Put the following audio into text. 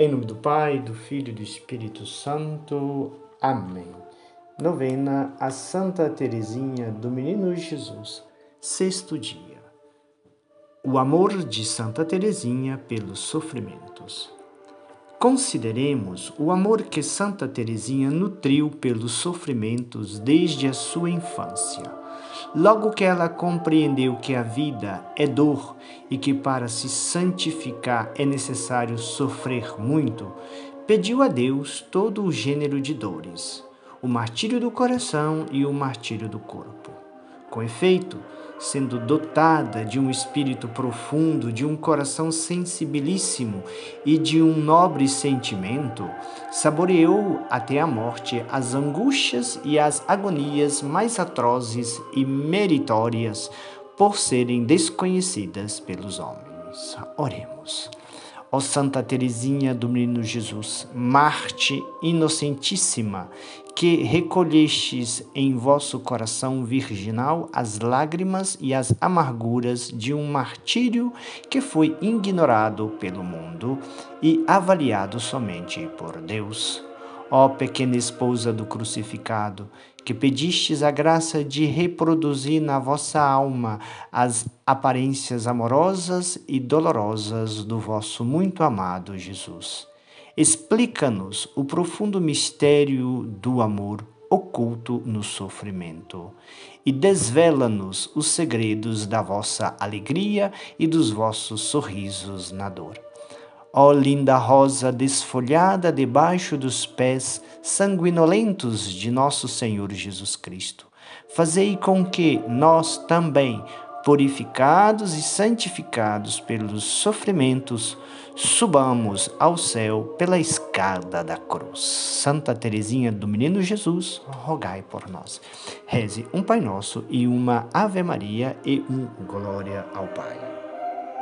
Em nome do Pai, do Filho e do Espírito Santo. Amém. Novena a Santa Teresinha do Menino Jesus. Sexto dia. O amor de Santa Teresinha pelos sofrimentos. Consideremos o amor que Santa Teresinha nutriu pelos sofrimentos desde a sua infância Logo que ela compreendeu que a vida é dor e que para se santificar é necessário sofrer muito, pediu a Deus todo o gênero de dores, o martírio do coração e o martírio do corpo. Com efeito, sendo dotada de um espírito profundo, de um coração sensibilíssimo e de um nobre sentimento, saboreou até a morte as angústias e as agonias mais atrozes e meritórias por serem desconhecidas pelos homens. Oremos. Ó Santa Teresinha do Menino Jesus, Marte inocentíssima, que recolhestes em vosso coração virginal as lágrimas e as amarguras de um martírio que foi ignorado pelo mundo e avaliado somente por Deus. Ó pequena esposa do crucificado, que pedistes a graça de reproduzir na vossa alma as aparências amorosas e dolorosas do vosso muito amado Jesus. Explica-nos o profundo mistério do amor oculto no sofrimento e desvela-nos os segredos da vossa alegria e dos vossos sorrisos na dor. Ó linda rosa desfolhada debaixo dos pés sanguinolentos de nosso Senhor Jesus Cristo, fazei com que nós também, purificados e santificados pelos sofrimentos, subamos ao céu pela escada da cruz. Santa Teresinha do Menino Jesus, rogai por nós. Reze um Pai Nosso e uma Ave Maria e um Glória ao Pai.